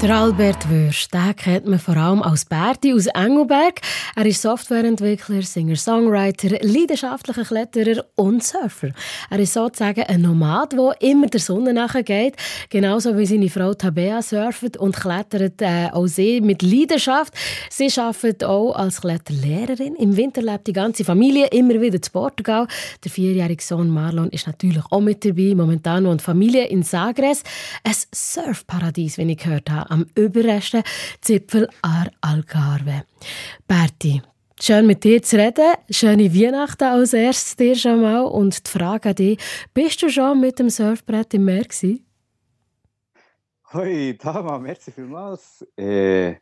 Der Albert Würst, den kennt man vor allem als Berti aus Engelberg. Er ist Softwareentwickler, Singer-Songwriter, leidenschaftlicher Kletterer und Surfer. Er ist sozusagen ein Nomad, der immer der Sonne nachgeht. Genauso wie seine Frau Tabea surft und klettert äh, auch sie mit Leidenschaft. Sie arbeitet auch als Kletterlehrerin. Im Winter lebt die ganze Familie immer wieder zu Portugal. Der vierjährige Sohn Marlon ist natürlich auch mit dabei. Momentan die Familie in Sagres. Ein Surfparadies, wie ich gehört habe am überresten Zipfel ar Algarve. Berti, schön mit dir zu reden. Schöne Weihnachten als erstes dir schon mal. Und die Frage an dich, bist du schon mit dem Surfbrett im Meer gewesen? Hoi, Tama, merci vielmals. Äh,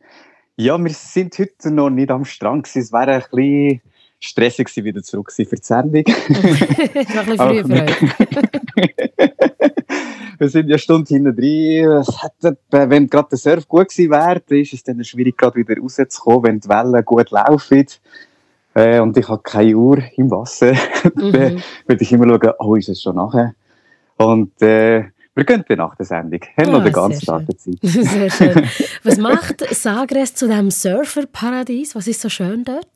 ja, wir sind heute noch nicht am Strand. Gewesen. Es wäre ein bisschen stressig gewesen, wieder zurück für die Sendung. war ein bisschen früh. wir sind ja eine Stunde hinten drin. Wenn gerade der Surf gut gewesen wäre, ist es dann schwierig, gerade wieder rauszukommen, wenn die Wellen gut laufen. Äh, und ich habe keine Uhr im Wasser. Mhm. dann würde ich immer schauen, oh, ist es schon nachher? Und äh, wir gehen dann nach der Sendung. Haben noch ah, den ganzen Tag Zeit. Sehr schön. Was macht Sagres zu diesem Surferparadies? Was ist so schön dort?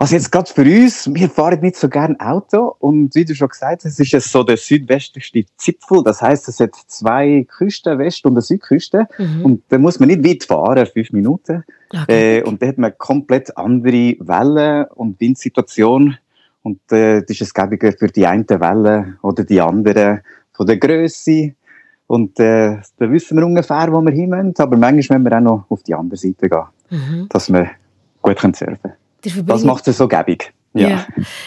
Also jetzt gerade für uns, wir fahren nicht so gern Auto und wie du schon gesagt hast, ist es so der südwestlichste Zipfel. Das heißt, es hat zwei Küsten, West- und eine Südküste mhm. und da muss man nicht weit fahren, fünf Minuten. Okay. Äh, und da hat man komplett andere Wellen und Windsituation und äh, das ist es gäbiger für die eine Welle oder die andere von der Größe. Und äh, da wissen wir ungefähr, wo wir hin müssen, aber manchmal müssen wir auch noch auf die andere Seite gehen, mhm. dass wir gut surfen können. Das macht es so gäbig. Ja. ja.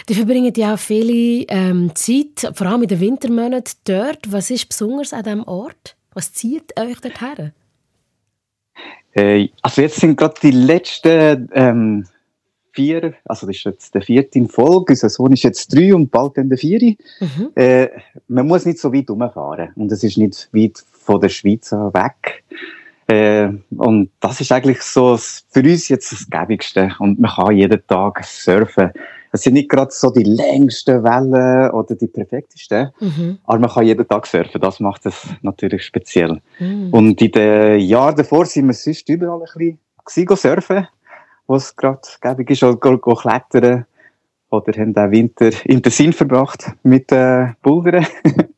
Die verbringen ja auch viele ähm, Zeit, vor allem in den Wintermonaten dort. Was ist besonders an diesem Ort? Was zieht euch dorthin? Äh, also jetzt sind gerade die letzten ähm, vier, also das ist jetzt der vierte in Folge, unser Sohn ist jetzt drei und bald dann der vierte. Mhm. Äh, man muss nicht so weit umfahren und es ist nicht weit von der Schweiz weg. Äh, und das ist eigentlich so für uns jetzt das Gäbigste. Und man kann jeden Tag surfen. Es sind nicht gerade so die längsten Wellen oder die perfektesten, mhm. aber man kann jeden Tag surfen. Das macht es natürlich speziell. Mhm. Und in den Jahren davor sind wir sonst überall ein bisschen surfen, wo es gerade gäbig ist, oder go, go klettern. Oder haben auch Winter im Tessin verbracht mit äh, Bouldern.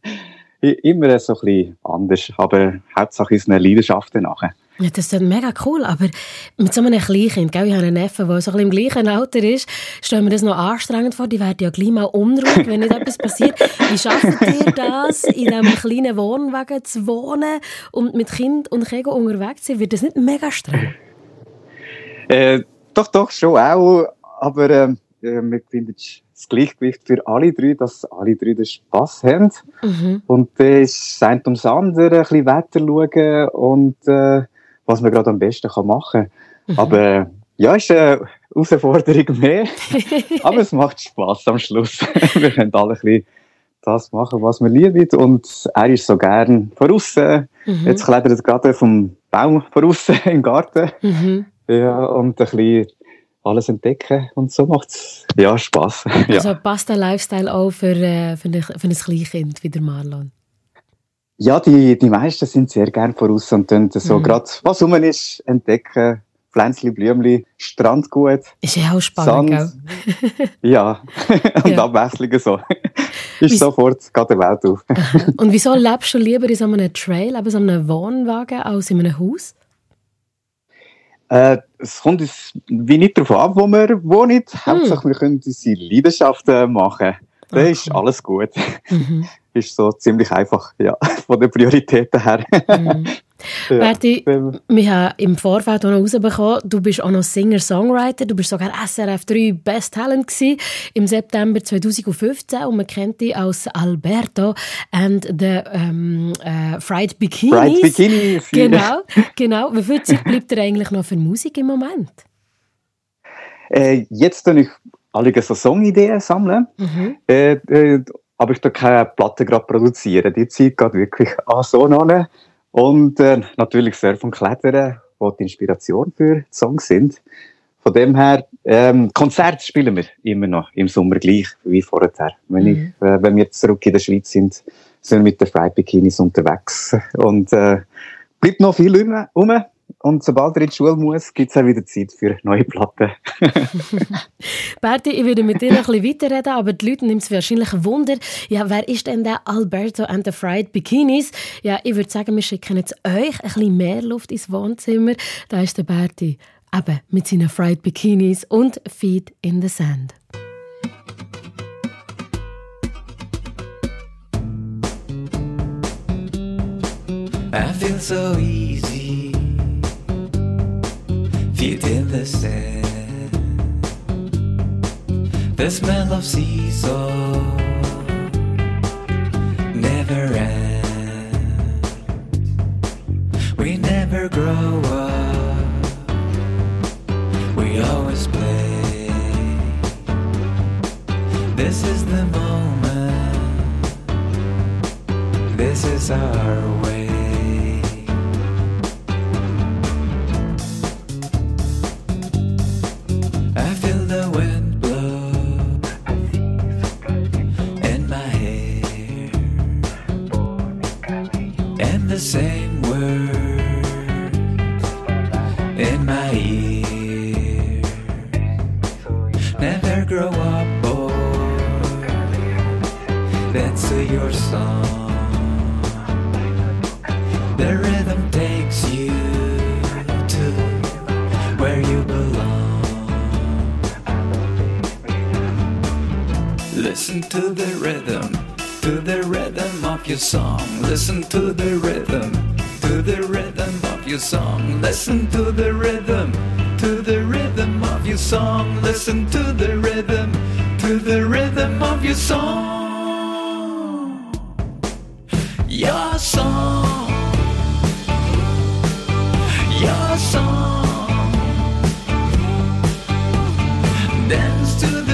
immer so ein bisschen anders, aber Hauptsache ist eine Leidenschaft nachher. Ja, das ist mega cool, aber mit so einem Kleinkind, gell, ich habe einen Neffen, der so ein bisschen im gleichen Alter ist, stellen wir das noch anstrengend vor, die werden ja gleich mal unruhig, wenn nicht etwas passiert. Wie schafft ihr das, in einem kleinen Wohnwagen zu wohnen und mit Kind und Kegel unterwegs zu sein? Wird das nicht mega streng? Äh, doch, doch, schon auch, aber äh, wir finden das Gleichgewicht für alle drei, dass alle drei den Spass haben. Mhm. Und das äh, ist das eine ums andere, ein bisschen Wetter schauen und äh, was man gerade am besten kann machen kann. Mhm. Aber ja, ist eine Herausforderung mehr, aber es macht Spass am Schluss. wir können alle ein bisschen das machen, was wir lieben. Und er ist so gern voraus. Mhm. Jetzt klettert er gerade vom Baum voraus im Garten. Mhm. Ja, und ein bisschen alles entdecken und so macht es ja, Spass. ja. Also passt der Lifestyle auch für, äh, für, ein, für ein Kleinkind wie der Marlon? Ja, die, die meisten sind sehr gern voraus und dann so mhm. gerade, was rum ist, entdecken, Pflänzli, Blümli, Strandgut. Ist ja auch spannend, Sand. ja, und ja. Abwechslung so. ist Wie sofort geht der Welt auf. und wieso lebst du lieber in so einem Trail, in so einem Wohnwagen, als in einem Haus? Äh, es kommt uns wie nicht darauf an, wo wir wohnen. Hm. Hauptsache, wir können unsere Leidenschaften machen. Dann okay. ist alles gut. Mhm. ist so ziemlich einfach, ja, von den Prioritäten her. Mhm. Ja. Berti, wir haben im Vorfeld auch noch herausbekommen, du bist auch noch Singer-Songwriter, du bist sogar SRF 3 Best Talent gewesen, im September 2015 und man kennt dich als Alberto and the um, uh, Fried Bikinis. Fried Bikinis. Genau, genau. Wie viel Zeit bleibt dir eigentlich noch für Musik im Moment? Äh, jetzt tue ich alle so Songideen sammeln. Mhm. Äh, äh, aber ich da keine Platte gerade produzieren. Die Zeit geht wirklich an so an. Und äh, natürlich Surfen und Klettern, wo die Inspiration für die Songs sind. Von dem her, ähm, Konzerte spielen wir immer noch im Sommer gleich wie vorher. Wenn, ich, mhm. äh, wenn wir zurück in der Schweiz sind, sind wir mit den Fried Bikinis unterwegs. Und äh, bleibt noch viel rum. Und sobald er in die Schule muss, gibt es auch wieder Zeit für neue Platten. Berti, ich würde mit dir noch ein bisschen weiterreden, aber die Leute nehmen es wahrscheinlich ein Wunder. Ja, wer ist denn der Alberto and the Fried Bikinis? Ja, ich würde sagen, wir schicken jetzt euch ein bisschen mehr Luft ins Wohnzimmer. Da ist der Berti eben mit seinen Fried Bikinis und Feet in the Sand. I feel so easy, feet in the sand. The smell your song. Listen to the rhythm, to the rhythm of your song. Listen to the rhythm, to the rhythm of your song. Listen to the rhythm, to the rhythm of your song. Your song. Your song. Dance to the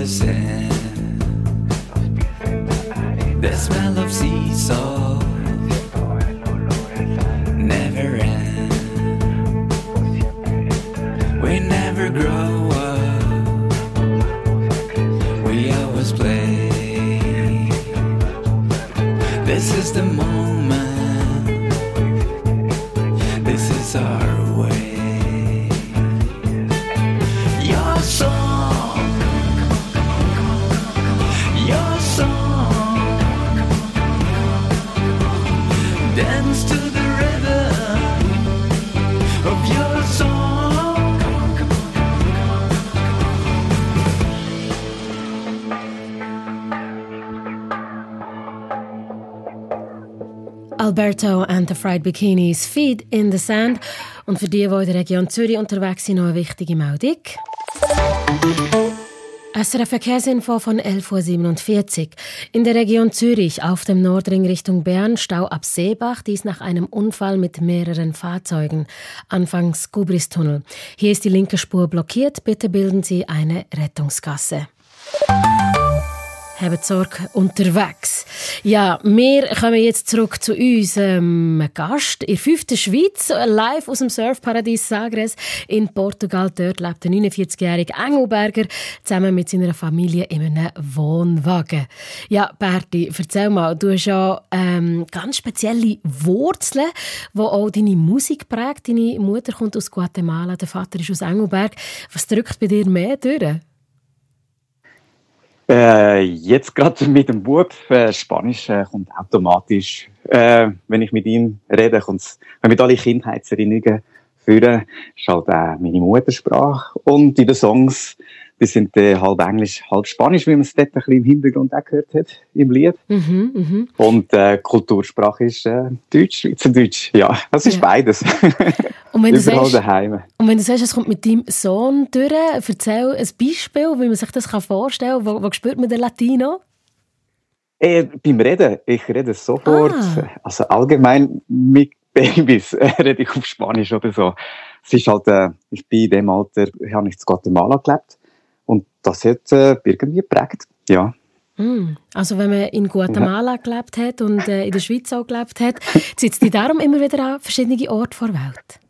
innocent. Alberto and the Fried Bikinis Feed in the Sand. Und für die, die in der Region Zürich unterwegs sind, noch eine wichtige Meldung. SRF Verkehrsinfo von 11.47 Uhr. In der Region Zürich auf dem Nordring Richtung Bern Stau ab Seebach, dies nach einem Unfall mit mehreren Fahrzeugen. Anfangs Gubristunnel. Hier ist die linke Spur blockiert. Bitte bilden Sie eine Rettungsgasse haben Sorge unterwegs. Ja, wir kommen jetzt zurück zu unserem Gast in der fünften Schweiz, live aus dem Surfparadies Sagres in Portugal. Dort lebt der 49-jährige Engelberger zusammen mit seiner Familie in einem Wohnwagen. Ja, Berti, erzähl mal, du hast ja ähm, ganz spezielle Wurzeln, die auch deine Musik prägt. Deine Mutter kommt aus Guatemala, der Vater ist aus Engelberg. Was drückt bei dir mehr durch? Äh, jetzt gerade mit dem Bub, äh, Spanisch äh, kommt automatisch, äh, wenn ich mit ihm rede, kommt mit alle Kindheitserinnerungen führen, ist halt auch meine Muttersprache. Und in den Songs die sind äh, halb Englisch, halb Spanisch, wie man es dort ein bisschen im Hintergrund auch gehört hat, im Lied. Mhm, mhm. Und äh, Kultursprache ist äh, Deutsch, Schweizerdeutsch. Ja, das ist Ja. beides. Und wenn, du Überall sagst, daheim. und wenn du sagst, es kommt mit deinem Sohn durch, erzähl ein Beispiel, wie man sich das vorstellen kann. Wo, wo spürt man den Latino? Äh, beim Reden, ich rede sofort, Ah. also allgemein mit Babys rede ich auf Spanisch oder so. Es ist halt, äh, ich bin in dem Alter, ich habe nicht in Guatemala gelebt und das hat äh, irgendwie geprägt, ja. Hm. Also wenn man in Guatemala gelebt hat und äh, in der Schweiz auch gelebt hat, zieht es dich darum immer wieder an verschiedene Orte vor der Welt?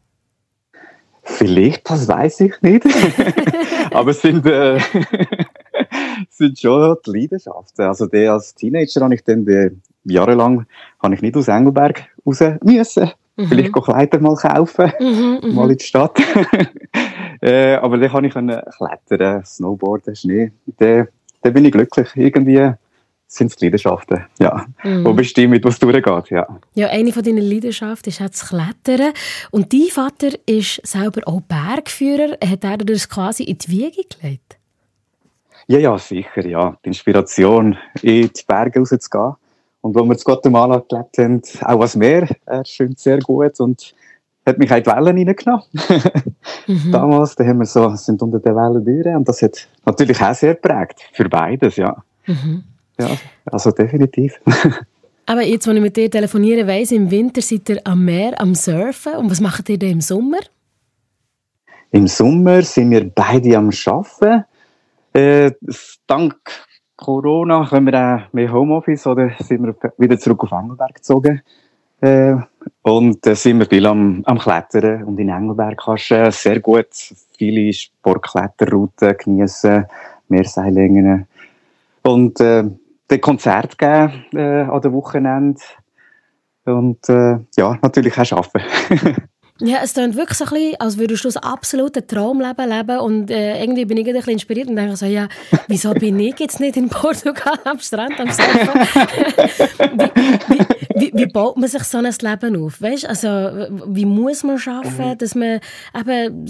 Vielleicht, das weiß ich nicht. Aber es sind, äh, sind schon die Leidenschaften. Also der als Teenager habe ich dann die, jahrelang habe ich nicht aus Engelberg raus müssen. Vielleicht go Kleider mal kaufen, Mhm, mal in die Stadt. äh, aber dann kann ich klettern, Snowboarden, Schnee. Dann, dann bin ich glücklich. Irgendwie sind es die Leidenschaften, ja. mhm. Wo bestimmen, was durchgeht, ja. Ja, eine von deinen Leidenschaften ist auch das Klettern. Und dein Vater ist selber auch Bergführer. Hat er das quasi in die Wiege gelegt? Ja, ja, sicher, ja. Die Inspiration, in die Berge rauszugehen. Und wo wir in Guatemala gelebt haben, auch ans Meer, er schwimmt sehr gut und hat mich auch in die Wellen reingenommen. Mhm. Damals, da haben wir so, sind unter den Wellen durch und das hat natürlich auch sehr geprägt. Für beides, ja. Mhm. Ja, also definitiv. Aber jetzt, als ich mit dir telefoniere, weiss, im Winter seid ihr am Meer, am Surfen. Und was macht ihr denn im Sommer? Im Sommer sind wir beide am Arbeiten. Äh, dank Corona können wir auch mehr Homeoffice oder sind wir wieder zurück auf Engelberg gezogen. Äh, und da sind wir viel am, am Klettern. Und in Engelberg kannst du äh, sehr gut viele Sportkletterrouten geniessen, Meerseillängen. Und äh, den Konzert geben äh, an den Wochenende. Und äh, ja, natürlich auch arbeiten. Ja, es klingt wirklich so ein bisschen, als würdest du das absolute Traumleben leben und äh, irgendwie bin ich ein bisschen inspiriert und denke so, ja, wieso bin ich jetzt nicht in Portugal am Strand am Surfen? wie, wie, wie, wie baut man sich so ein Leben auf? Weißt, also, wie muss man arbeiten, dass man eben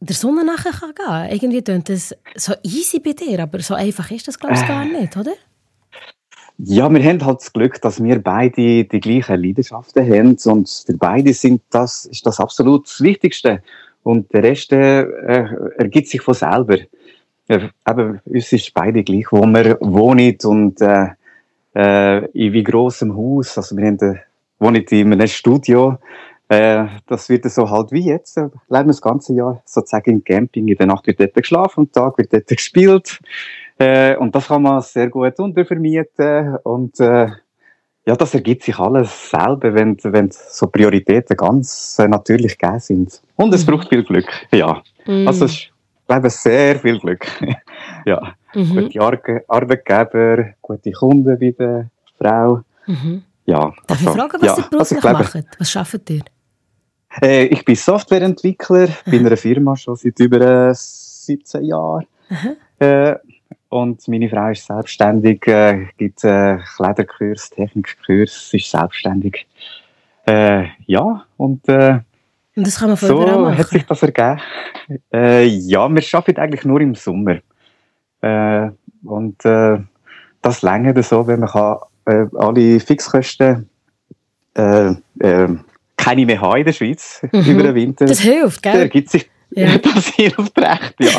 der Sonne nachher kann gehen? Irgendwie klingt das so easy bei dir, aber so einfach ist das, glaube ich, gar nicht, oder? Ja, wir haben halt das Glück, dass wir beide die gleichen Leidenschaften haben und für beide sind das, ist das absolut das Wichtigste. Und der Rest äh, ergibt sich von selber. Ja, eben, uns ist beide gleich, wo wir wohnen und äh, äh, in wie grossem Haus. Also wir haben, äh, wohnen in einem Studio. Äh, das wird so halt wie jetzt. Äh, leben das ganze Jahr sozusagen im Camping. In der Nacht wird dort geschlafen, am Tag wird dort gespielt. Äh, und das kann man sehr gut untervermieten. Und äh, ja, das ergibt sich alles selber, wenn, wenn so Prioritäten ganz äh, natürlich gegeben sind. Und es braucht viel Glück, ja. Mm. Also es ist, ich sehr viel Glück. ja, Mhm. gute Ar Arbeitgeber, gute Kunden bei der Frau. Mhm. Ja, Darf ich also, fragen, was ja, ihr also beruflich ich glaube, macht? Was arbeitet ihr? Äh, ich bin Softwareentwickler bei einer Firma schon seit über äh, 17 Jahren. Äh, und meine Frau ist selbstständig, äh, gibt äh, Kleiderkurs, Technikkurs, ist selbstständig. Äh, ja, und äh, Und das kann man so hat sich das ergeben. Äh, ja, wir arbeiten eigentlich nur im Sommer. Äh, und äh, das längert so, wenn man kann, äh, alle Fixkosten äh, äh, keine mehr haben in der Schweiz über den Winter. Mhm. Das hilft, Da gell? ergibt sich Ja. das hilft recht, ja.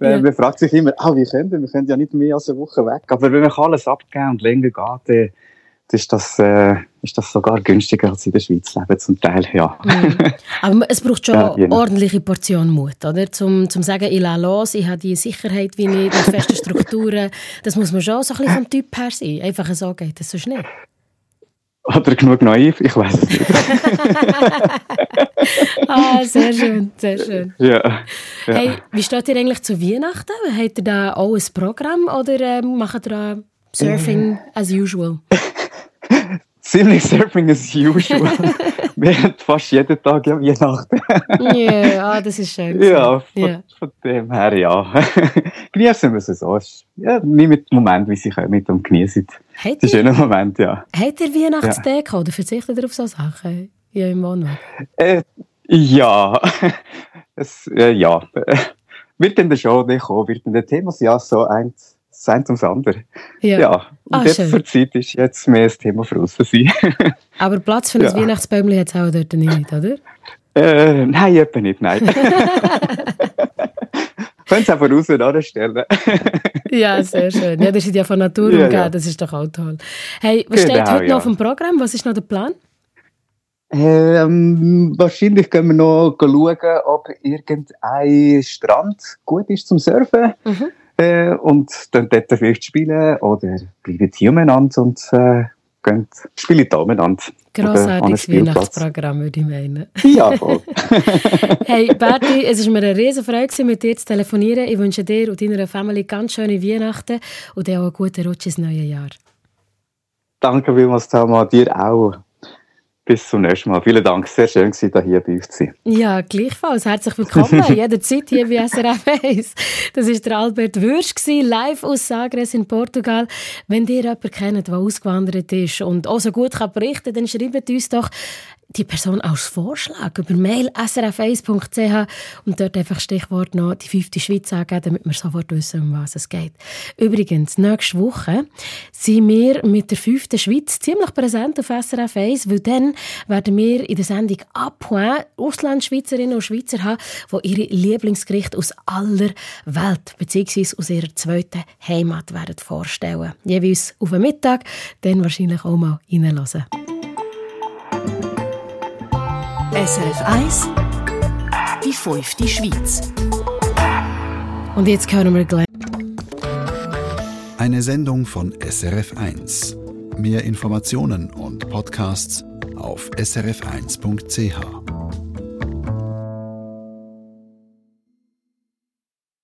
Ja. Man fragt sich immer, ah, wie können wir? Wir können ja nicht mehr als eine Woche weg. Aber wenn man alles abgeben und länger geht, dann ist das, äh, ist das sogar günstiger als in der Schweiz leben zum Teil, ja. Mhm. Aber es braucht schon Ja, eine genau. ordentliche Portion Mut, oder? Zum, zum sagen, ich lasse los, ich habe die Sicherheit wie nicht, mit festen Strukturen. Das muss man schon so ein bisschen vom Typ her sein. Einfach so geht das sonst nicht. Oder genug naiv, ich weiß es nicht. Ah, sehr schön, sehr schön. ja. ja. Hey, wie steht ihr eigentlich zu Weihnachten? Habt ihr da auch ein Programm oder ähm, macht ihr da Surfing as usual? Ziemlich Surfing as usual. wir haben fast jeden Tag ja Weihnachten. Ja, ah, das ist schön. ja, von, Ja. von dem her, ja. genießen wir es so. Ja, mit dem Moment, wie sie kommen und genießen. Habt Das ist ein schöner Moment, ja. habt ihr Weihnachtsdeko oder verzichtet ihr auf so Sachen ja, im Wohnwagen? Äh, ja, es, äh, ja. wird dann der Show kommen, wird dann der Thema ja so eins, das eins ums andere. Ja. ja. Und ah, Zeit ist jetzt mehr das Thema für uns. Aber Platz für ein ja. Weihnachtsbäumchen hat es auch dort nicht, oder? Äh, nein, etwa nicht, nein. Können Sie einfach raus anstellen. ja, sehr schön. Ja, das ist ja von Natur ja, umgeben, ja. das ist doch auch toll. Hey, was genau, steht heute noch auf dem Programm? Was ist noch der Plan? Ähm, wahrscheinlich können wir noch schauen, ob irgendein Strand gut ist zum Surfen. Mhm. Äh, und dann dort vielleicht spielen oder bleiben hier umeinander und äh, gehen, spielen da umeinander. Grossartiges Weihnachtsprogramm, würde ich meinen. Ja, voll. hey, Berti, es war mir eine riesen Freude, mit dir zu telefonieren. Ich wünsche dir und deiner Familie ganz schöne Weihnachten und auch einen guten Rutsch ins neue Jahr. Danke vielmals, Thelma, dir auch. Bis zum nächsten Mal. Vielen Dank. Sehr schön, dass da hier bei uns zu sein. Ja, gleichfalls. Herzlich willkommen. Jederzeit hier bei SRF 1. Das war der Albert Würsch, live aus Sagres in Portugal. Wenn ihr jemanden kennt, der ausgewandert ist und auch so gut berichten kann, dann schreibt uns doch die Person als Vorschlag über mail srf1.ch und dort einfach Stichwort noch die fünfte Schweiz angeben, damit wir sofort wissen, um was es geht. Übrigens, nächste Woche sind wir mit der fünften Schweiz ziemlich präsent auf SRF 1, weil dann werden wir in der Sendung «Appoint» Auslandschweizerinnen und Schweizer haben, die ihre Lieblingsgerichte aus aller Welt bzw. aus ihrer zweiten Heimat werden vorstellen. Jeweils auf den Mittag, dann wahrscheinlich auch mal reinhören. SRF 1 Die fünfte Schweiz. Und jetzt hören wir gleich. Eine Sendung von SRF 1. Mehr Informationen und Podcasts auf srf1.ch.